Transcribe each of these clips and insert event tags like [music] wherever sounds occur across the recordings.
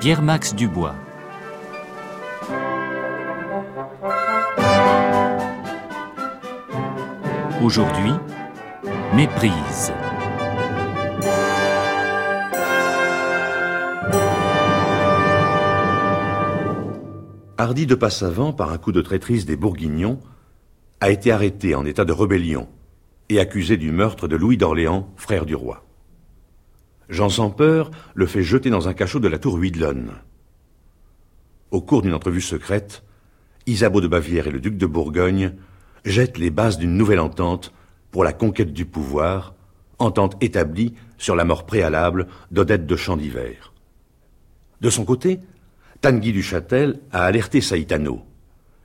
Pierre-Max Dubois. Aujourd'hui, Méprise. Hardy de Passavant, par un coup de traîtrise des Bourguignons, a été arrêté en état de rébellion et accusé du meurtre de Louis d'Orléans, frère du roi. Jean sans peur le fait jeter dans un cachot de la tour Huidlone. Au cours d'une entrevue secrète, Isabeau de Bavière et le duc de Bourgogne jettent les bases d'une nouvelle entente pour la conquête du pouvoir, entente établie sur la mort préalable d'Odette de Champ-d'Hiver. De son côté, Tanguy du Châtel a alerté Saïtano,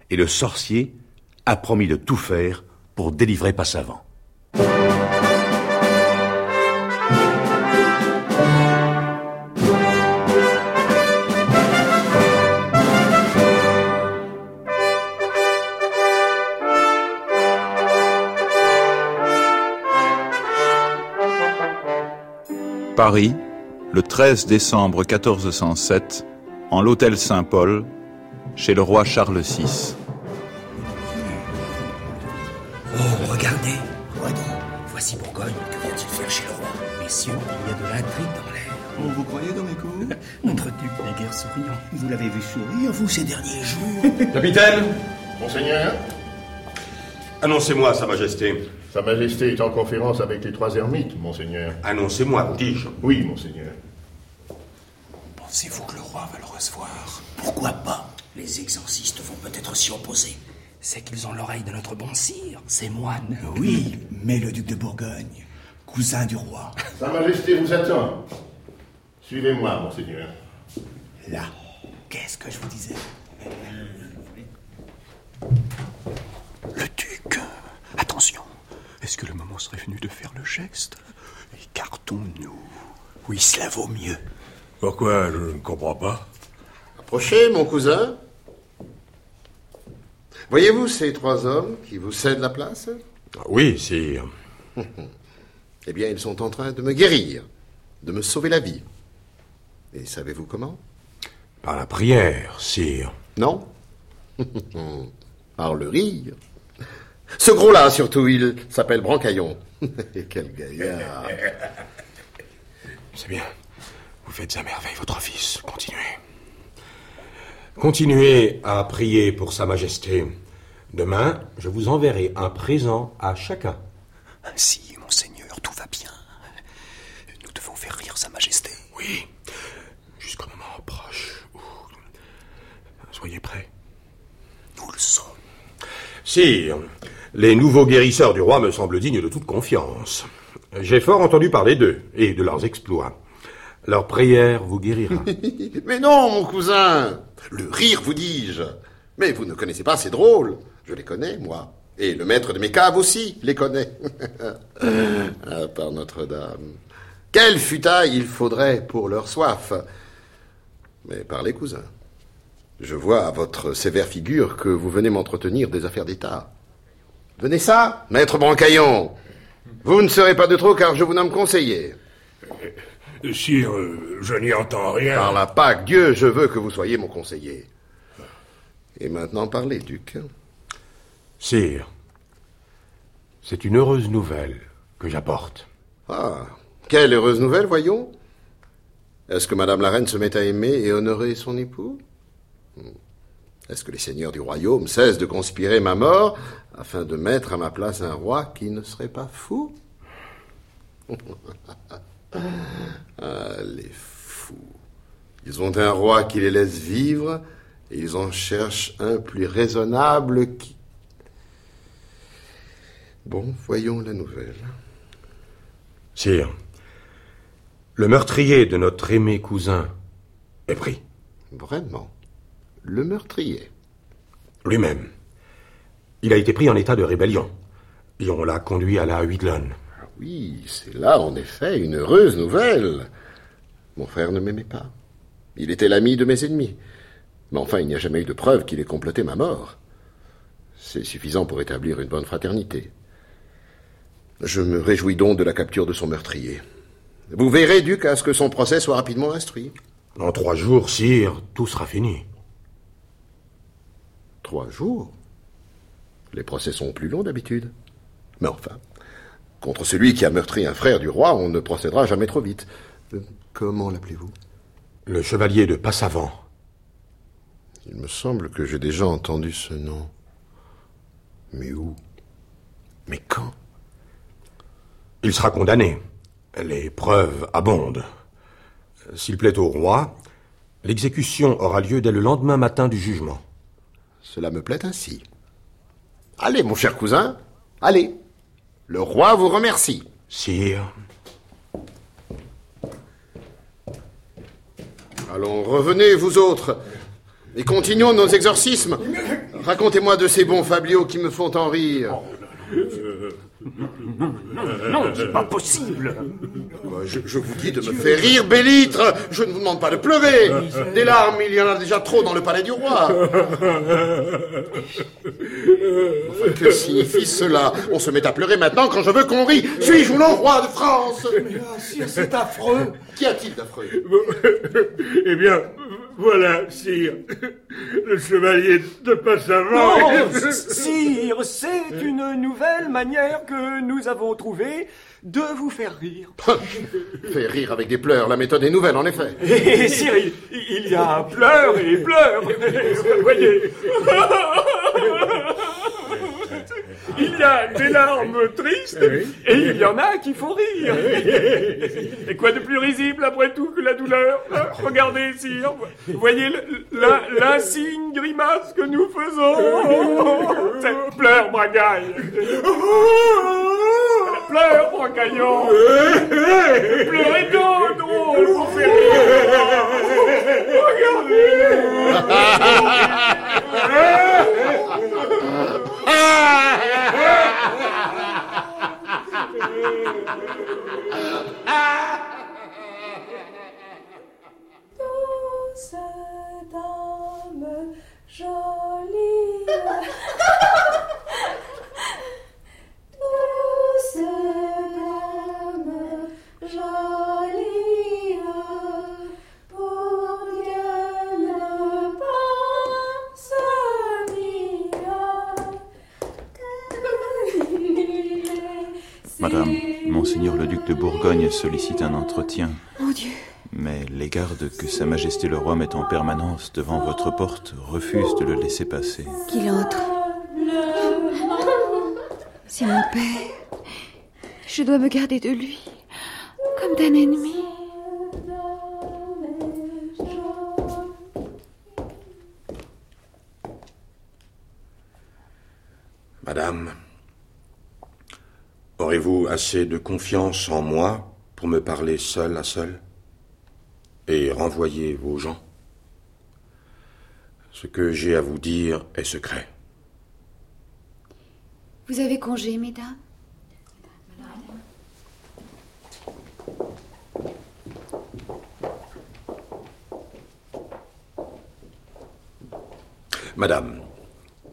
et le sorcier a promis de tout faire pour délivrer Passavant. Paris, le 13 décembre 1407, en l'hôtel Saint-Paul, chez le roi Charles VI. Oh, regardez, voyons, voici Bourgogne, que vient-il faire chez le roi? Messieurs, il y a de l'intrigue dans l'air. Oh, vous croyez dans mes coups? [laughs] Notre duc n'est guère souriant. Vous l'avez vu sourire, vous, ces derniers jours [laughs] Capitaine? Monseigneur, Annoncez-moi, Sa Majesté. Sa Majesté est en conférence avec les trois ermites, Monseigneur. Annoncez-moi, dis-je. Oui, Monseigneur. Pensez-vous que le roi va le recevoir? Pourquoi pas? Les exorcistes vont peut-être s'y opposer. C'est qu'ils ont l'oreille de notre bon sire, ces moines. Oui, mais le duc de Bourgogne, cousin du roi. Sa Majesté vous attend. Suivez-moi, Monseigneur. Là, qu'est-ce que je vous disais? Le duc Attention Est-ce que le moment serait venu de faire le geste? Écartons-nous. Oui, cela vaut mieux. Pourquoi? Je ne comprends pas. Approchez, mon cousin. Voyez-vous ces trois hommes qui vous cèdent la place? Oui, sire. [laughs] Eh bien, ils sont en train de me guérir, de me sauver la vie. Et savez-vous comment? Par la prière, sire. Non [laughs] Par le rire. Ce gros-là, surtout, il s'appelle Brancaillon. [laughs] Et quel gaillard C'est bien. Vous faites à merveille votre fils. Continuez. Continuez à prier pour Sa Majesté. Demain, je vous enverrai un présent à chacun. Ainsi, monseigneur, tout va bien. Nous devons faire rire Sa Majesté. Oui, jusqu'au moment proche où... Soyez prêts. Nous le sommes. Sire, les nouveaux guérisseurs du roi me semblent dignes de toute confiance. J'ai fort entendu parler d'eux et de leurs exploits. Leur prière vous guérira. [laughs] Mais non, mon cousin Le rire, vous dis-je Mais vous ne connaissez pas ces drôles Je les connais, moi. Et le maître de mes caves aussi les connaît. [laughs] ah, par Notre-Dame. Quelle futaille il faudrait pour leur soif Mais parlez, cousin. Je vois à votre sévère figure que vous venez m'entretenir des affaires d'État. Venez ça, maître Brancaillon. Vous ne serez pas de trop car je vous nomme conseiller. Sire, euh, je n'y entends rien. Par la Pâque, Dieu, je veux que vous soyez mon conseiller. Et maintenant, parlez, duc. Sire, c'est une heureuse nouvelle que j'apporte. Ah, quelle heureuse nouvelle, voyons. Est-ce que Madame la Reine se met à aimer et honorer son époux? Est-ce que les seigneurs du royaume cessent de conspirer ma mort afin de mettre à ma place un roi qui ne serait pas fou? [laughs] Ah, les fous. Ils ont un roi qui les laisse vivre et ils en cherchent un plus raisonnable qui... Bon, voyons la nouvelle. Sire, le meurtrier de notre aimé cousin est pris. Vraiment? Le meurtrier Lui-même. Il a été pris en état de rébellion. Et on l'a conduit à la Huidlone. Ah oui, c'est là, en effet, une heureuse nouvelle. Mon frère ne m'aimait pas. Il était l'ami de mes ennemis. Mais enfin, il n'y a jamais eu de preuve qu'il ait comploté ma mort. C'est suffisant pour établir une bonne fraternité. Je me réjouis donc de la capture de son meurtrier. Vous verrez, Duc, à ce que son procès soit rapidement instruit. En trois jours, sire, tout sera fini. Trois jours Les procès sont plus longs d'habitude. Mais enfin, contre celui qui a meurtri un frère du roi, on ne procédera jamais trop vite. Euh, comment l'appelez-vous? Le chevalier de Passavant. Il me semble que j'ai déjà entendu ce nom. Mais où? Mais quand? Il sera condamné. Les preuves abondent. S'il plaît au roi, l'exécution aura lieu dès le lendemain matin du jugement. Cela me plaît ainsi. Allez, mon cher cousin, allez. Le roi vous remercie. Sire. Allons, revenez, vous autres, et continuons nos exorcismes. Racontez-moi de ces bons fabliaux qui me font en rire. Non, c'est pas possible. Je, je vous dis de me faire rire, Bélitre. Je ne vous demande pas de pleurer. Des larmes, il y en a déjà trop dans le palais du roi. Enfin, que signifie cela? On se met à pleurer maintenant quand je veux qu'on rie. Suis-je ou non roi de France? C'est affreux. Qu'y a-t-il d'affreux? Eh bien, voilà, sire. Le chevalier de Passavant. Non, [laughs] sire, c'est une nouvelle manière que nous avons trouvée de vous faire rire. [laughs] Faire rire avec des pleurs, la méthode est nouvelle, en effet. Et sire, il, il y a pleurs et pleurs. [laughs] Voyez. Il y a des larmes tristes et il y en a qui font rire. Et quoi de plus risible après tout que la douleur? Hein Regardez, sire, voyez le- la- l'insigne grimace que nous faisons. C'est pleure, bragaille. Pleure, bragaillant. Pleurez donc, drôle, pour faire rire. [laughs] Douce dame jolie. [laughs] Douce dame Madame, Monseigneur le duc de Bourgogne sollicite un entretien. Mon Dieu. Mais les gardes que Sa Majesté le Roi met en permanence devant votre porte refusent de le laisser passer. Qu'il entre. C'est mon père. Je dois me garder de lui, comme d'un ennemi. Madame, aurez-vous assez de confiance en moi pour me parler seul à seul et renvoyer vos gens? Ce que j'ai à vous dire est secret. Vous avez congé, mesdames Madame,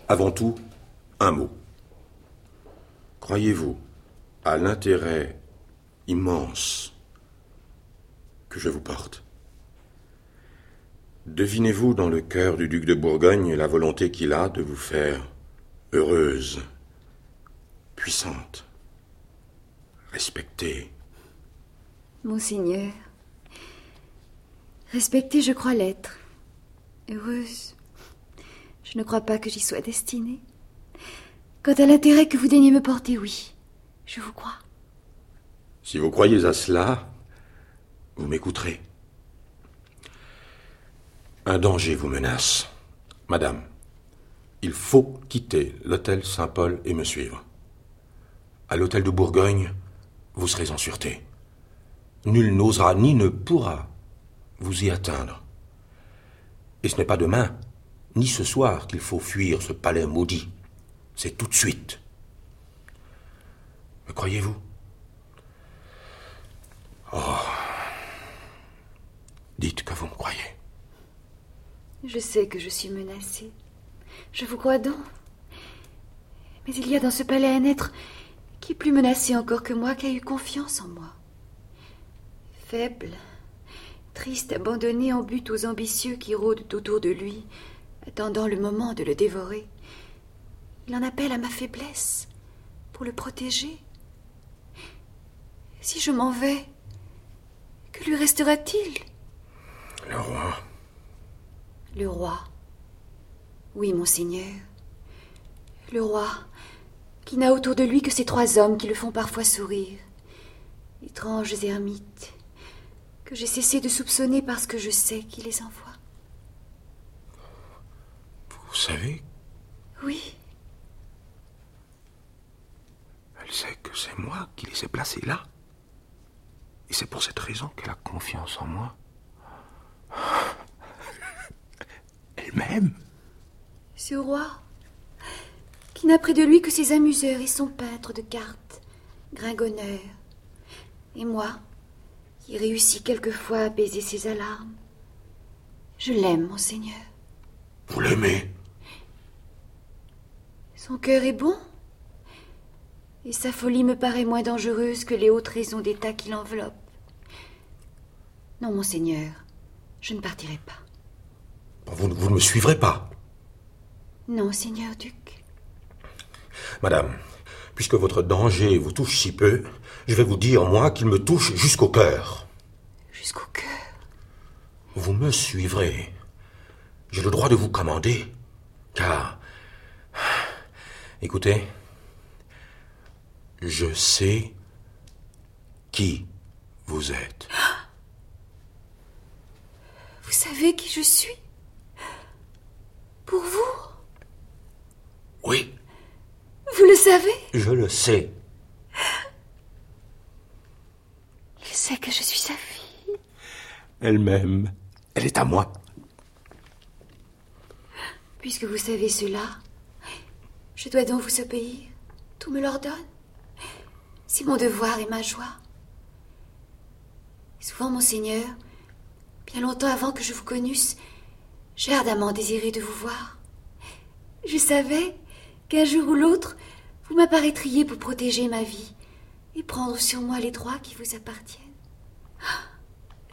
avant tout, un mot. Croyez-vous à l'intérêt immense que je vous porte Devinez-vous dans le cœur du duc de Bourgogne la volonté qu'il a de vous faire heureuse, puissante, respectée? Monseigneur, respectée, je crois l'être. Heureuse, je ne crois pas que j'y sois destinée. Quant à l'intérêt que vous daignez me porter, oui, je vous crois? Si vous croyez à cela, vous m'écouterez. Un danger vous menace. Madame, il faut quitter l'hôtel Saint-Paul et me suivre. À l'hôtel de Bourgogne, vous serez en sûreté. Nul n'osera ni ne pourra vous y atteindre. Et ce n'est pas demain, ni ce soir qu'il faut fuir ce palais maudit. C'est tout de suite. Me croyez-vous? Oh. Dites que vous me croyez. Je sais que je suis menacée. Je vous crois donc. Mais il y a dans ce palais un être qui est plus menacé encore que moi, qui a eu confiance en moi. Faible, triste, abandonné en but aux ambitieux qui rôdent autour de lui, attendant le moment de le dévorer. Il en appelle à ma faiblesse pour le protéger. Si je m'en vais, que lui restera-t-il? Le roi. Le roi. Oui, monseigneur. Le roi, qui n'a autour de lui que ces trois hommes qui le font parfois sourire. Étranges ermites, que j'ai cessé de soupçonner parce que je sais qui les envoie. Vous savez, Oui, elle sait que c'est moi qui les ai placés là. Et c'est pour cette raison qu'elle a confiance en moi. [laughs] Elle-même ce roi, qui n'a près de lui que ses amuseurs et son peintre de cartes, Gringonneur. Et moi, qui réussis quelquefois à apaiser ses alarmes. Je l'aime, monseigneur. Vous l'aimez? Son cœur est bon. Et sa folie me paraît moins dangereuse que les hautes raisons d'État qui l'enveloppent. Non, monseigneur, je ne partirai pas. vous, vous ne me suivrez pas. Non, seigneur duc. Madame, puisque votre danger vous touche si peu, je vais vous dire, moi, qu'il me touche jusqu'au cœur. Jusqu'au cœur. Vous me suivrez. J'ai le droit de vous commander, car... [sighs] Écoutez, je sais qui vous êtes. [gasps] Vous savez qui je suis? Pour vous? Oui, Vous le savez? Je le sais. Il sait que je suis sa fille. Elle-même, elle est à moi. Puisque vous savez cela, je dois donc vous obéir. Tout me l'ordonne. C'est mon devoir et ma joie. Et souvent, monseigneur, bien longtemps avant que je vous connusse, j'ai ardemment désiré de vous voir. Je savais qu'un jour ou l'autre, vous m'apparaîtriez pour protéger ma vie et prendre sur moi les droits qui vous appartiennent. Ah,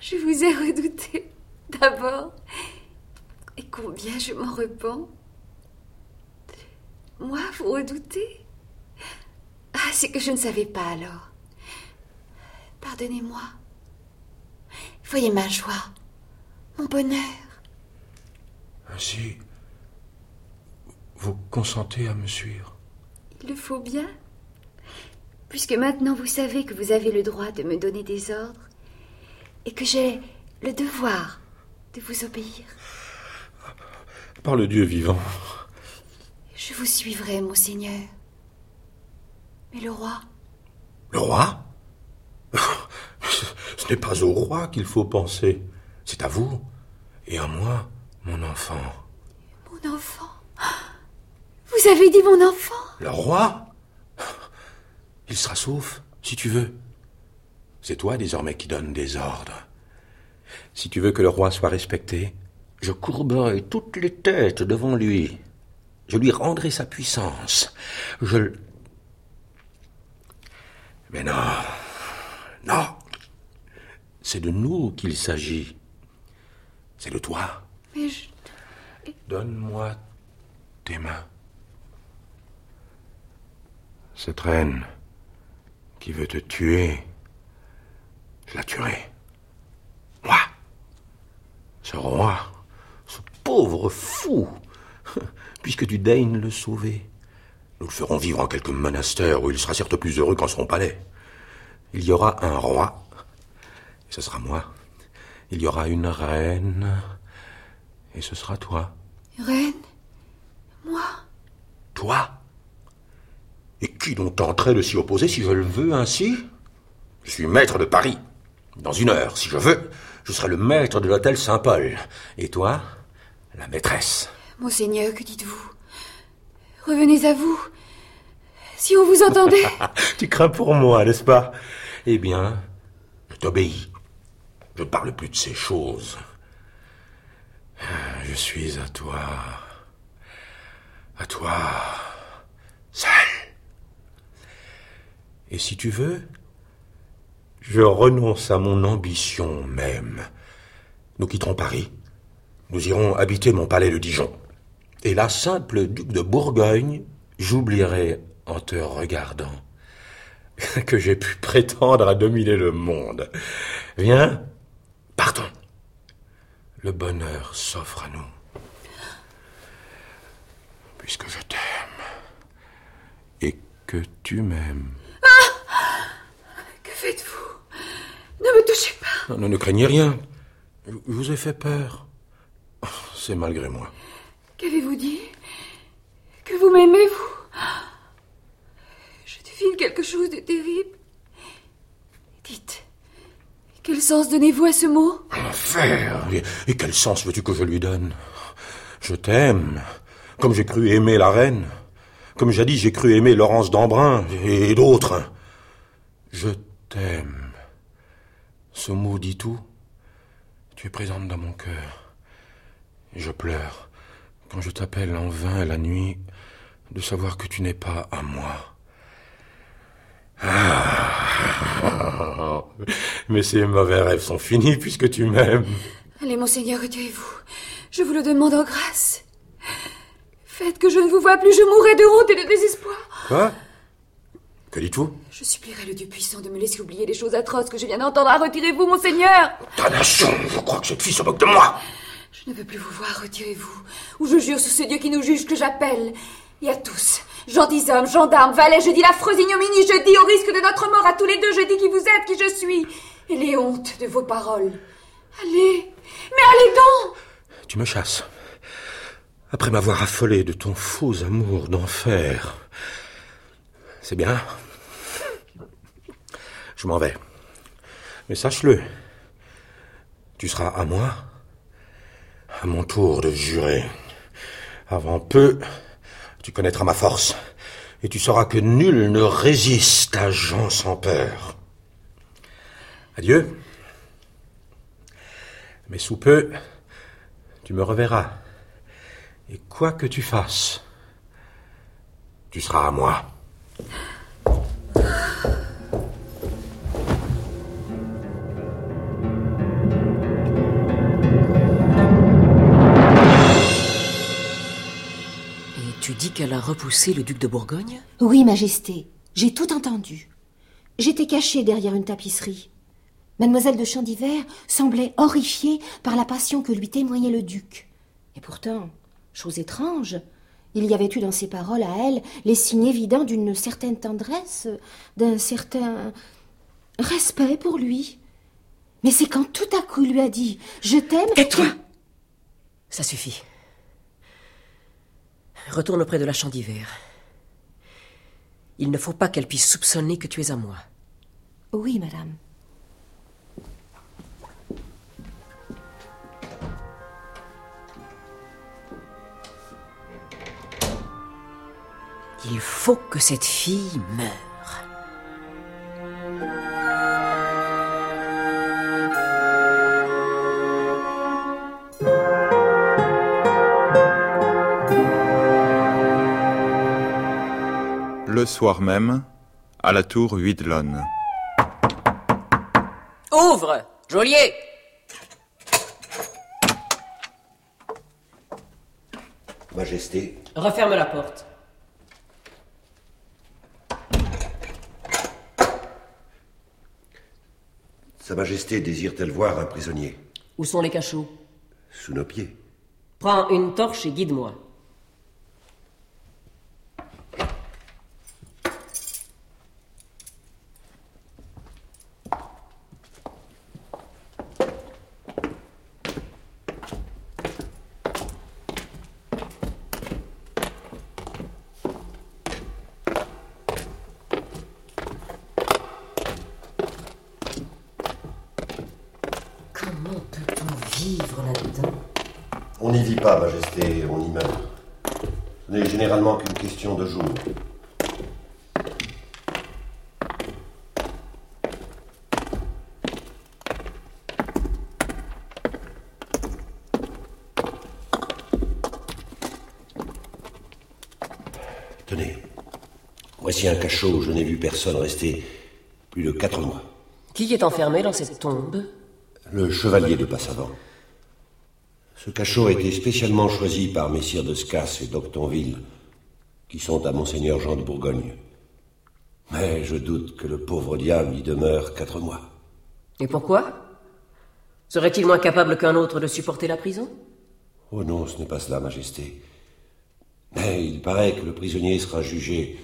Je vous ai redouté, d'abord, et combien je m'en repens. Moi, vous redoutez Ah, c'est que je ne savais pas alors. Pardonnez-moi. Voyez ma joie, mon bonheur. Ainsi, vous consentez à me suivre Il le faut bien. Puisque maintenant vous savez que vous avez le droit de me donner des ordres et que j'ai le devoir de vous obéir. Par le Dieu vivant. Je vous suivrai, monseigneur. Mais le roi, Le roi [laughs] Ce n'est pas au roi qu'il faut penser. C'est à vous et à moi, mon enfant. mon enfant? Vous avez dit mon enfant? Le roi? Il sera sauf, si tu veux. C'est toi désormais qui donnes des ordres. Si tu veux que le roi soit respecté, je courberai toutes les têtes devant lui. Je lui rendrai sa puissance. Je... Mais non, non. C'est de nous qu'il s'agit. C'est de toi. Mais je... Donne-moi tes mains. Cette reine qui veut te tuer, je la tuerai. Moi. Ce roi, ce pauvre fou, [laughs] puisque tu daignes le sauver. Nous le ferons vivre en quelque monastère où il sera certes plus heureux qu'en son palais. Il y aura un roi, et ce sera moi. Il y aura une reine, et ce sera toi. Reine? Moi? Toi? Et qui donc tenterait de s'y opposer si je le veux ainsi? Je suis maître de Paris. Dans une heure, si je veux, je serai le maître de l'hôtel Saint-Paul. Et toi La maîtresse? Monseigneur, que dites-vous? Revenez à vous. Si on vous entendait. [laughs] tu crains pour moi, n'est-ce pas? Eh bien, je t'obéis. Je ne parle plus de ces choses. Je suis à toi. À toi. Seul. Et si tu veux, je renonce à mon ambition même. Nous quitterons Paris. Nous irons habiter mon palais de Dijon. Et la simple duc de Bourgogne, j'oublierai en te regardant [laughs] que j'ai pu prétendre à dominer le monde. Viens, partons. Le bonheur s'offre à nous. Puisque je t'aime. Et que tu m'aimes. Ah Que faites-vous? Ne me touchez pas. Non, ne craignez rien. Je vous ai fait peur. C'est malgré moi. Qu'avez-vous dit? Que vous m'aimez, vous? Je devine quelque chose de terrible. Dites, quel sens donnez-vous à ce mot? Enfer et, quel sens veux-tu que je lui donne? Je t'aime, comme j'ai cru aimer la reine, comme jadis j'ai cru aimer Laurence d'Embrun et, d'autres. Je t'aime. Ce mot dit tout. Tu es présente dans mon cœur. Je pleure quand je t'appelle en vain la nuit de savoir que tu n'es pas à moi. Ah. [laughs] Mais ces mauvais rêves sont finis puisque tu m'aimes. Allez, monseigneur, retirez-vous. Je vous le demande en grâce. Faites que je ne vous vois plus, je mourrai de honte et de désespoir. Quoi? Que dis-tu Je supplierai le Dieu puissant de me laisser oublier les choses atroces que je viens d'entendre. Retirez-vous, monseigneur Damnation Je crois que cette fille se moque de moi Je ne veux plus vous voir, retirez-vous. Ou je jure sur ce Dieu qui nous juge que j'appelle. Et à tous, gentilshommes, gendarmes, valets, je dis l'affreuse ignominie, je dis au risque de notre mort à tous les deux, je dis qui vous êtes, qui je suis. Et les hontes de vos paroles. Allez, mais allez donc Tu me chasses. Après m'avoir affolé de ton faux amour d'enfer. C'est bien. Je m'en vais. Mais sache-le. Tu seras à moi. À mon tour de jurer. Avant peu, tu connaîtras ma force. Et tu sauras que nul ne résiste à Jean sans peur. Adieu. Mais sous peu, tu me reverras. Et quoi que tu fasses, tu seras à moi. Qu'elle a repoussé le duc de Bourgogne Oui, Majesté, j'ai tout entendu. J'étais cachée derrière une tapisserie. Mademoiselle de Chandivert semblait horrifiée par la passion que lui témoignait le duc. Et pourtant, chose étrange, il y avait eu dans ses paroles à elle les signes évidents d'une certaine tendresse, d'un certain respect pour lui. Mais c'est quand tout à coup il lui a dit Je t'aime. Tais-toi Ça suffit. Retourne auprès de la champ d'hiver. Il ne faut pas qu'elle puisse soupçonner que tu es à moi. Oui, madame. Il faut que cette fille meure. Le soir même, à la tour Huidlone. Ouvre Geôlier Majesté, Referme la porte. Sa Majesté désire-t-elle voir un prisonnier? Où sont les cachots? Sous nos pieds. Prends une torche et guide-moi. On n'y vit pas, Majesté, on y meurt. Ce n'est généralement qu'une question de jour. Tenez, voici un cachot où je n'ai vu personne rester plus de quatre mois. Qui est enfermé dans cette tombe? Le chevalier de Passavant. Ce cachot a été spécialement choisi par messire de Scas et d'Octonville, qui sont à Monseigneur Jean de Bourgogne. Mais je doute que le pauvre diable y demeure quatre mois. Et pourquoi? Serait-il moins capable qu'un autre de supporter la prison? Oh non, ce n'est pas cela, Majesté. Mais il paraît que le prisonnier sera jugé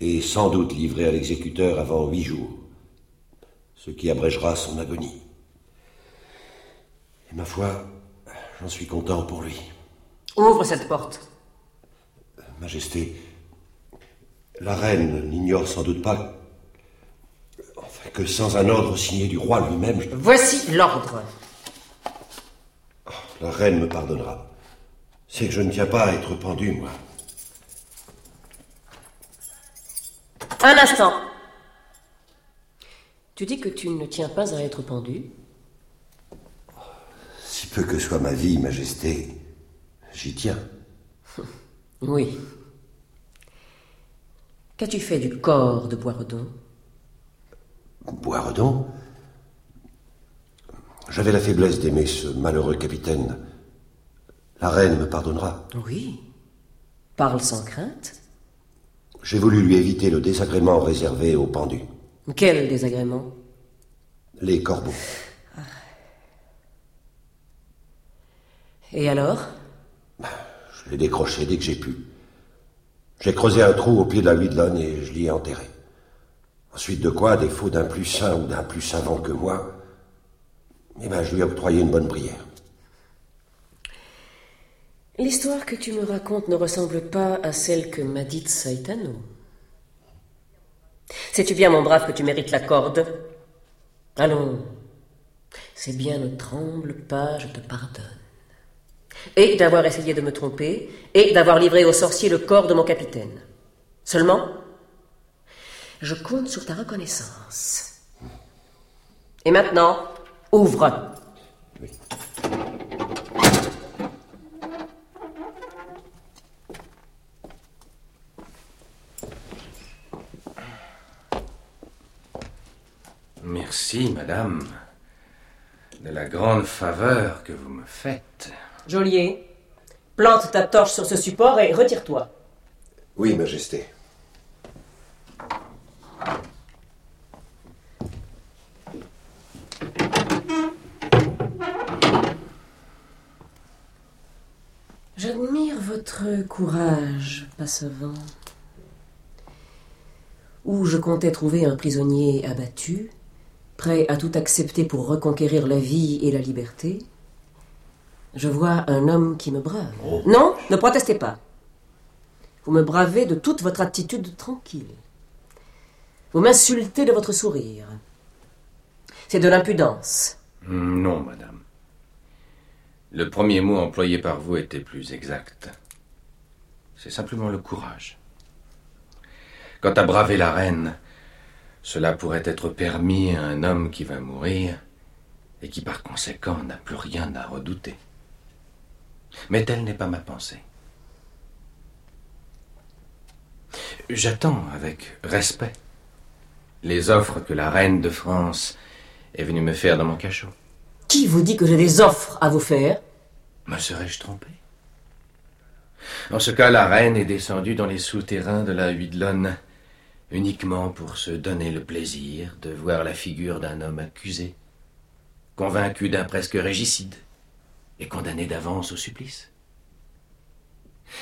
et sans doute livré à l'exécuteur avant huit jours, ce qui abrégera son agonie. Et ma foi, j'en suis content pour lui. Ouvre cette porte. Majesté, la reine n'ignore sans doute pas enfin, que sans un ordre signé du roi lui-même... je- Voici l'ordre. La reine me pardonnera. C'est que je ne tiens pas à être pendu, moi. Un instant. Tu dis que tu ne tiens pas à être pendu Si peu que soit ma vie, Majesté, j'y tiens. [laughs] Oui. Qu'as-tu fait du corps de Boiredon Boiredon J'avais la faiblesse d'aimer ce malheureux capitaine. La reine me pardonnera. Oui. Parle sans crainte. J'ai voulu lui éviter le désagrément réservé aux pendus. Quel désagrément? Les corbeaux. Et alors? Je l'ai décroché dès que j'ai pu. J'ai creusé un trou au pied de la Huidelonne et je l'y ai enterré. Ensuite de quoi, à défaut d'un plus saint ou d'un plus savant que moi, eh ben, je lui ai octroyé une bonne prière. L'histoire que tu me racontes ne ressemble pas à celle que m'a dite Saitano. Sais-tu bien, mon brave, que tu mérites la corde? Allons, c'est bien, ne tremble pas, je te pardonne. Et d'avoir essayé de me tromper, et d'avoir livré aux sorciers le corps de mon capitaine. Seulement, je compte sur ta reconnaissance. Et maintenant, ouvre. Merci, madame, de la grande faveur que vous me faites. Geôlier, plante ta torche sur ce support et retire-toi. Oui, Majesté. J'admire votre courage, Passevant. Où je comptais trouver un prisonnier abattu, prêt à tout accepter pour reconquérir la vie et la liberté, je vois un homme qui me brave. Non, ne protestez pas. Vous me bravez de toute votre attitude tranquille. Vous m'insultez de votre sourire. C'est de l'impudence. Hmm, Non, madame. Le premier mot employé par vous était plus exact. C'est simplement le courage. Quant à braver la reine, cela pourrait être permis à un homme qui va mourir et qui par conséquent n'a plus rien à redouter. Mais telle n'est pas ma pensée. J'attends avec respect les offres que la reine de France est venue me faire dans mon cachot. Qui vous dit que j'ai des offres à vous faire? Me serais-je trompé? En ce cas, la reine est descendue dans les souterrains de la Huidelonne uniquement pour se donner le plaisir de voir la figure d'un homme accusé, convaincu d'un presque régicide et condamné d'avance au supplice.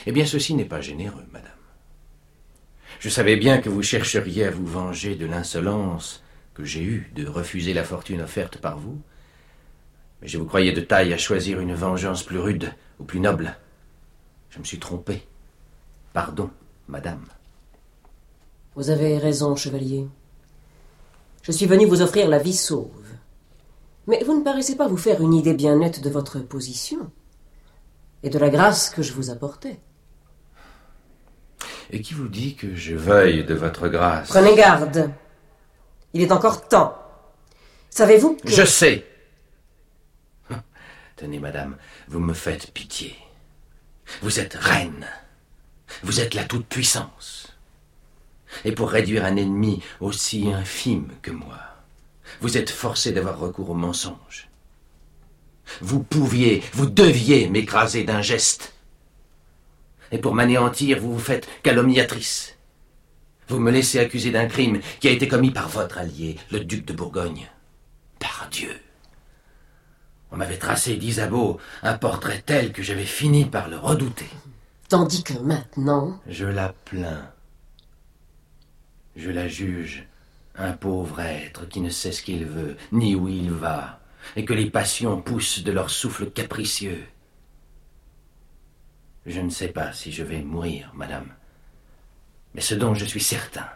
Eh bien, ceci n'est pas généreux, madame. Je savais bien que vous chercheriez à vous venger de l'insolence que j'ai eue de refuser la fortune offerte par vous, mais je vous croyais de taille à choisir une vengeance plus rude ou plus noble. Je me suis trompé. Pardon, madame. Vous avez raison, chevalier. Je suis venu vous offrir la vie sauve. Mais vous ne paraissez pas vous faire une idée bien nette de votre position. Et de la grâce que je vous apportais. Et qui vous dit que je veuille de votre grâce? Prenez garde. Il est encore temps. Savez-vous que... Je sais. [laughs] Tenez, madame, vous me faites pitié. Vous êtes reine. Vous êtes la toute-puissance. Et pour réduire un ennemi aussi infime que moi, vous êtes forcé d'avoir recours au mensonge. Vous pouviez, vous deviez m'écraser d'un geste. Et pour m'anéantir, vous vous faites calomniatrice. Vous me laissez accuser d'un crime qui a été commis par votre allié, le duc de Bourgogne. Par Dieu. On m'avait tracé d'Isabeau un portrait tel que j'avais fini par le redouter. Tandis que maintenant... Je la plains. Je la juge un pauvre être qui ne sait ce qu'il veut, ni où il va, et que les passions poussent de leur souffle capricieux. Je ne sais pas si je vais mourir, madame. Mais ce dont je suis certain,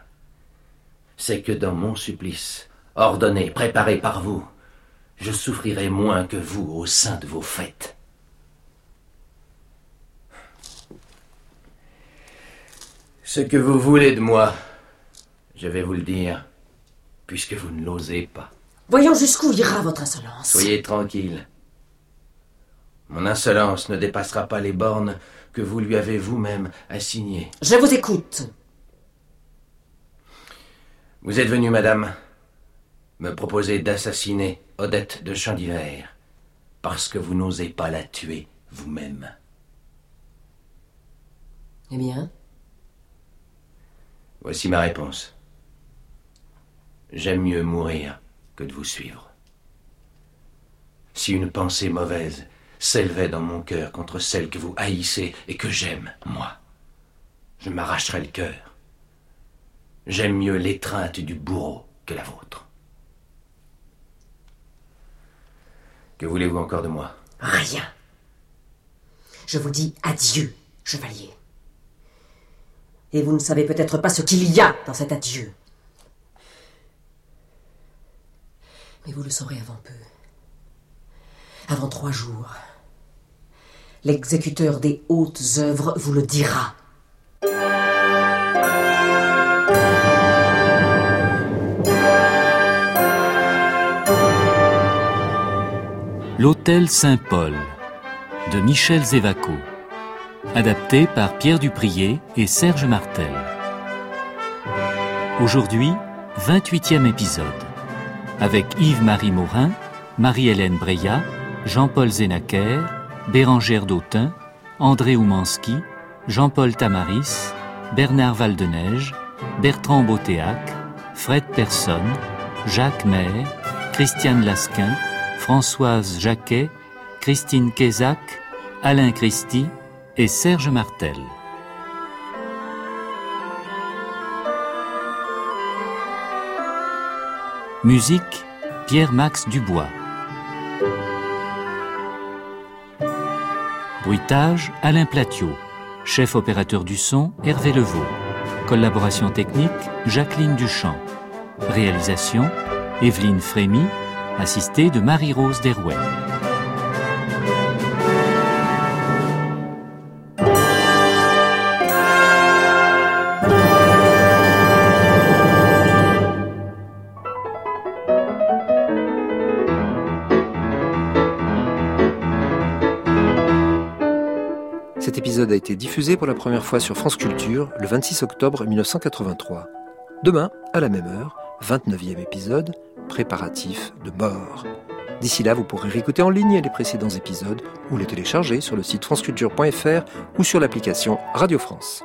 c'est que dans mon supplice, ordonné, préparé par vous, je souffrirai moins que vous au sein de vos fêtes. Ce que vous voulez de moi, je vais vous le dire, puisque vous ne l'osez pas. Voyons jusqu'où ira votre insolence. Soyez tranquille. Mon insolence ne dépassera pas les bornes que vous lui avez vous-même assignées. Je vous écoute. Vous êtes venue, madame, me proposer d'assassiner Odette de Chandivert parce que vous n'osez pas la tuer vous-même. Eh bien? Voici ma réponse. J'aime mieux mourir que de vous suivre. Si une pensée mauvaise s'élevait dans mon cœur contre celle que vous haïssez et que j'aime, moi, je m'arracherais le cœur. J'aime mieux l'étreinte du bourreau que la vôtre. Que voulez-vous encore de moi? Rien. Je vous dis adieu, chevalier. Et vous ne savez peut-être pas ce qu'il y a dans cet adieu. Mais vous le saurez avant peu. Avant trois jours. L'exécuteur des hautes œuvres vous le dira. L'Hôtel Saint-Paul de Michel Zévaco. Adapté par Pierre Duprier et Serge Martel. Aujourd'hui, 28e épisode. Avec Yves-Marie Morin, Marie-Hélène Breya, Jean-Paul Zénaquer, Bérangère Dautin, André Oumanski, Jean-Paul Tamaris, Bernard Valdeneige, Bertrand Botéac, Fred Persson, Jacques Maire, Christiane Lasquin, Françoise Jacquet, Christine Kézac, Alain Christie et Serge Martel. Musique Pierre-Max Dubois. Bruitage Alain Platiot. Chef opérateur du son Hervé Levaux. Collaboration technique Jacqueline Duchamp. Réalisation Evelyne Frémy, assistée de Marie-Rose Derouet. A été diffusé pour la première fois sur France Culture le 26 octobre 1983. Demain, à la même heure, 29e épisode, préparatif de mort. D'ici là, vous pourrez réécouter en ligne les précédents épisodes ou les télécharger sur le site franceculture.fr ou sur l'application Radio France.